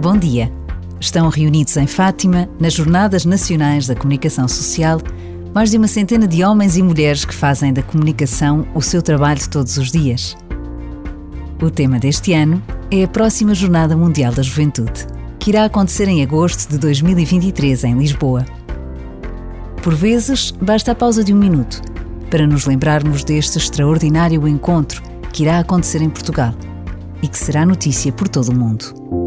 Bom dia. Estão reunidos em Fátima, nas Jornadas Nacionais da Comunicação Social, mais de uma centena de homens e mulheres que fazem da comunicação o seu trabalho todos os dias. O tema deste ano é a próxima Jornada Mundial da Juventude, que irá acontecer em agosto de 2023 em Lisboa. Por vezes, basta a pausa de um minuto para nos lembrarmos deste extraordinário encontro que irá acontecer em Portugal e que será notícia por todo o mundo.